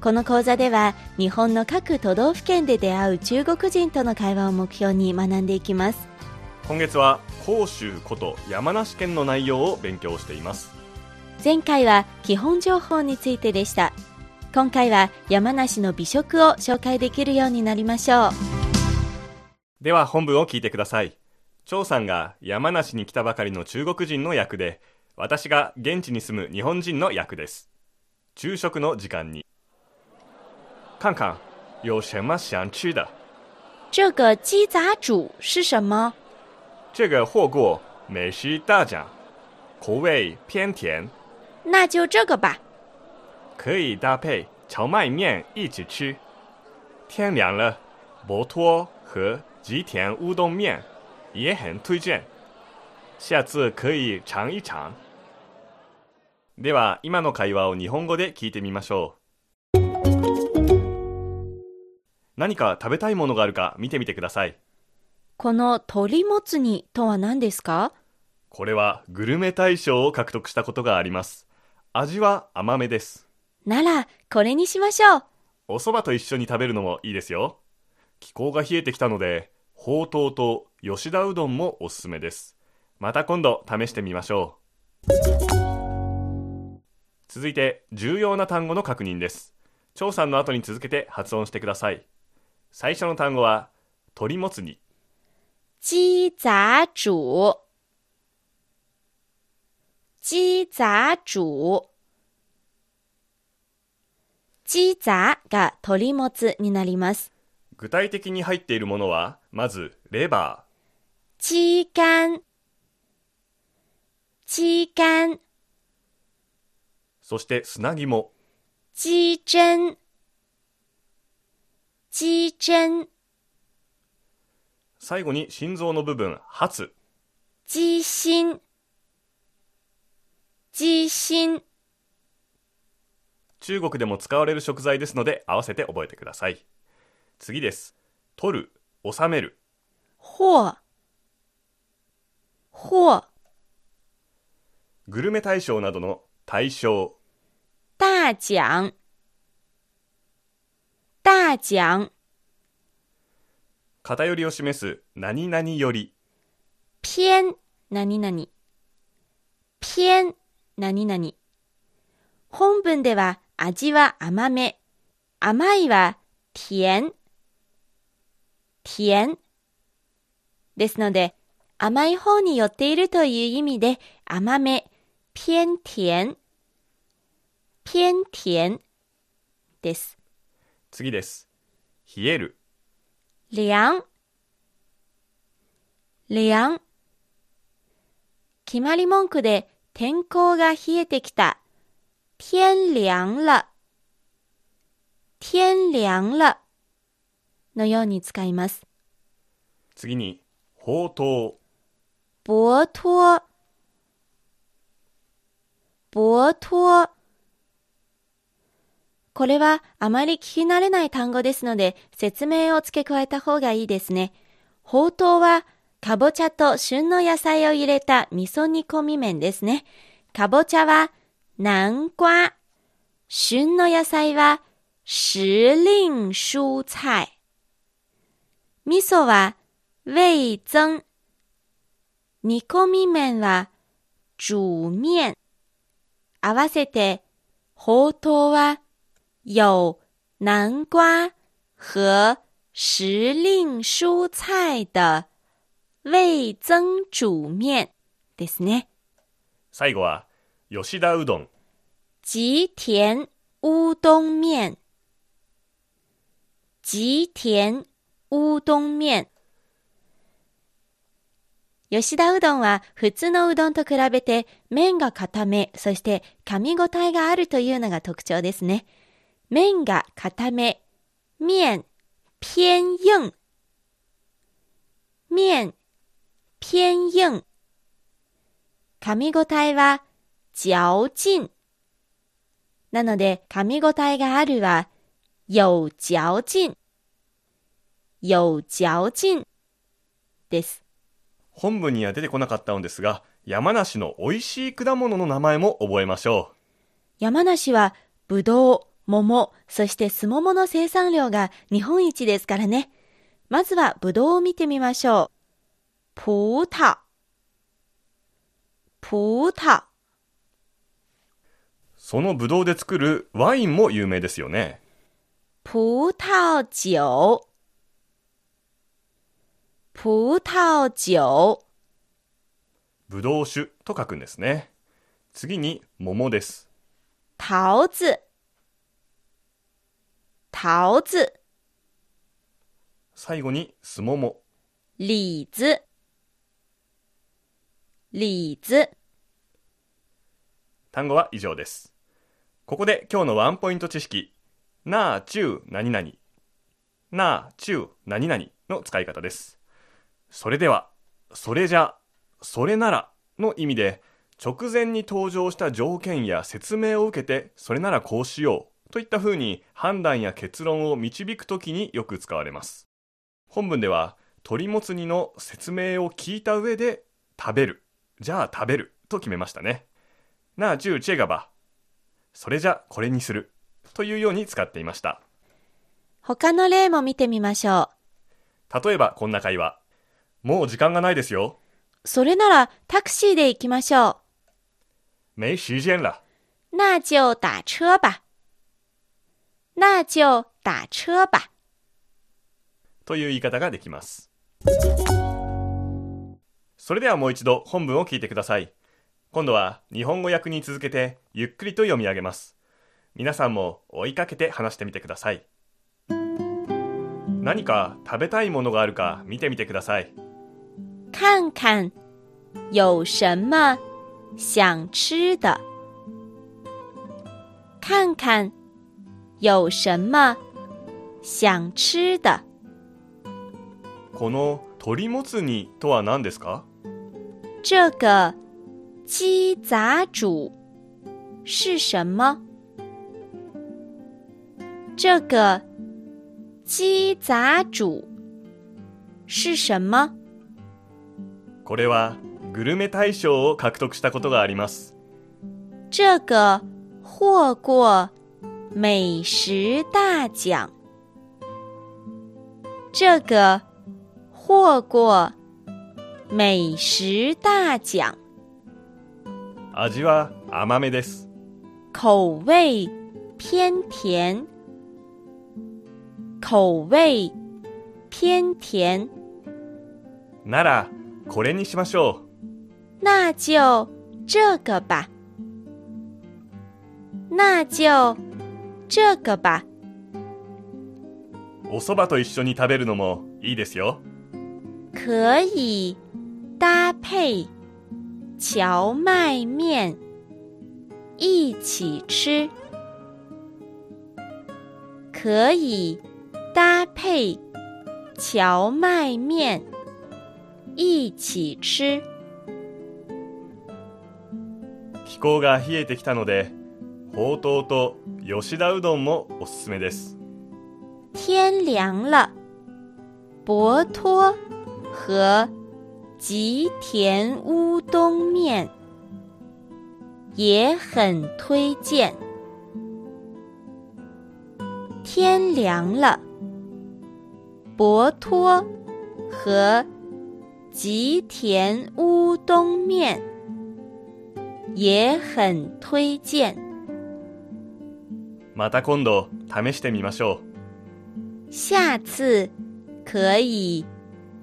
この講座では日本の各都道府県で出会う中国人との会話を目標に学んでいきます。今月は甲州こと山梨県の内容を勉強しています。前回は基本情報についてでした。今回は山梨の美食を紹介できるようになりましょう。では本文を聞いてください。張さんが山梨に来たばかりの中国人の役で私が現地に住む日本人の役です。昼食の時間に看看有什么想吃的。这个鸡杂煮是什么？这个货过美食大奖口味偏甜。那就这个吧。可以搭配荞麦面一起吃。天凉了博托和吉田乌冬面也很推荐。下次可以尝一尝。では今の会話を日本語で聞いてみましょう何か食べたいものがあるか見てみてください。この鶏もつ煮とは何ですか？これはグルメ大賞を獲得したことがあります。味は甘めです。ならこれにしましょう。お蕎麦と一緒に食べるのもいいですよ。気候が冷えてきたのでほうとうと吉田うどんもおすすめです。また今度試してみましょう。続いて重要な単語の確認です。張さんの後に続けて発音してください最初の単語は鶏もつ煮鸡杂煮鸡杂煮鸡杂が鶏もつになります具体的に入っているものはまずレバ鸡肝鸡肝ーそして砂肝。鸡胗鸡胗最後に心臓の部分ハツ鸡心鸡心中国でも使われる食材ですので合わせて覚えてください。次です。取る収める。货货グルメ大賞などの大賞。大奖大奖。偏りを示す何々より。偏何々。偏何々。本文では味は甘め。甘いは甜。甜。ですので甘い方に寄っているという意味で甘め。偏甜。偏甜。です次です。冷える。凉凉決まり文句で天候が冷えてきた。天涼了。天涼了。のように使います。次にほうとう。博托。博托これはあまり聞き慣れない単語ですので説明を付け加えた方がいいですね。ほうとうはかぼちゃと旬の野菜を入れた味噌煮込み麺ですね。かぼちゃは南瓜。旬の野菜は時令蔬菜。味噌は味增。煮込み麺は煮面。合わせて、ほうとうは有南瓜和时令蔬菜的味增煮面ですね。最後は吉田うどん吉田乌冬面吉田乌冬面吉田うどんは普通のうどんと比べて麺が固め、そして噛み応えがあるというのが特徴ですね。麺が固め、面偏硬面、偏硬。噛み応えは、嚼劲。なので、噛み応えがあるは、有嚼劲。有嚼劲です。本文には出てこなかったのですが、山梨の美味しい果物の名前も覚えましょう。山梨は、ぶどう、桃、そしてすももの生産量が日本一ですからね。まずはぶどうを見てみましょう。葡萄、葡萄。そのぶどうで作るワインも有名ですよね。葡萄酒、葡萄酒。ぶどう酒と書くんですね。次に桃です。桃子、桃子。最後にすもも。李子、李子。単語は以上です。ここで今日のワンポイント知識。なあ、ちゅう、何々。なあ、ちゅう、何々の使い方です。それでは、それじゃ、それならの意味で、直前に登場した条件や説明を受けて、それならこうしようといった風に判断や結論を導くときによく使われます。本文では、鳥もつ煮の説明を聞いた上で、食べる。じゃあ食べる。と決めましたね。なあ、ジューチェガバ。それじゃこれにする。というように使っていました。他の例も見てみましょう。例えばこんな会話。もう時間がないですよ。それならタクシーで行きましょう。没时间了。那就打车吧。那就打车吧。という言い方ができます。それではもう一度本文を聞いてください。今度は日本語訳に続けてゆっくりと読み上げます。皆さんも追いかけて話してみてください。何か食べたいものがあるか見てみてください。看看有什么想吃的。看看有什么想吃的？この鳥もつ煮とは何ですか？这个鸡杂煮是什么？这个鸡杂煮是什么？これはグルメ大賞を獲得したことがあります。这个获过美食大奖。这个获过美食大奖。味は甘めです。口味偏甜。口味偏甜。ならこれにしましょう。那就这个吧。那就这个吧。お蕎麦と一緒に食べるのもいいですよ。可以搭配荞麦面一起吃。可以搭配荞麦面。一起吃。気候が冷えてきたので、ほうとうと吉田うどんもおすすめです。天凉了，博托和吉田乌冬面也很推荐。天凉了，博托和吉田乌冬面也很推荐。また今度試してみましょう。下次可以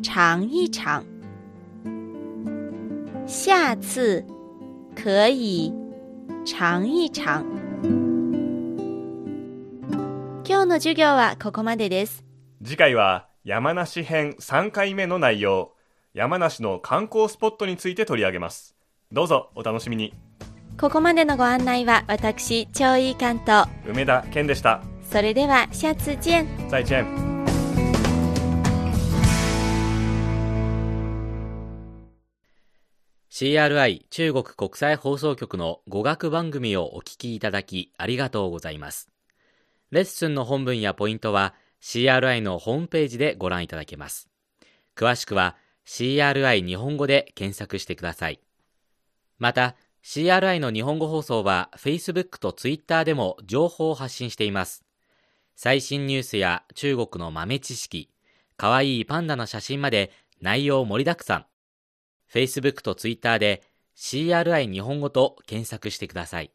尝一尝。下次可以尝一尝。今日の授業はここまでです。次回は山梨編3回目の内容。山梨の観光スポットについて取り上げます。どうぞお楽しみに。ここまでのご案内は私、超いい関東、梅田健でした。それでは、下次见。再见。CRI 中国国際放送局の語学番組をお聞きいただきありがとうございます。レッスンの本文やポイントは CRI のホームページでご覧いただけます。詳しくは CRI 日本語で検索してください。また、CRI の日本語放送は Facebook と Twitter でも情報を発信しています。最新ニュースや中国の豆知識、かわいいパンダの写真まで内容盛りだくさん。Facebook と Twitter で CRI 日本語と検索してください。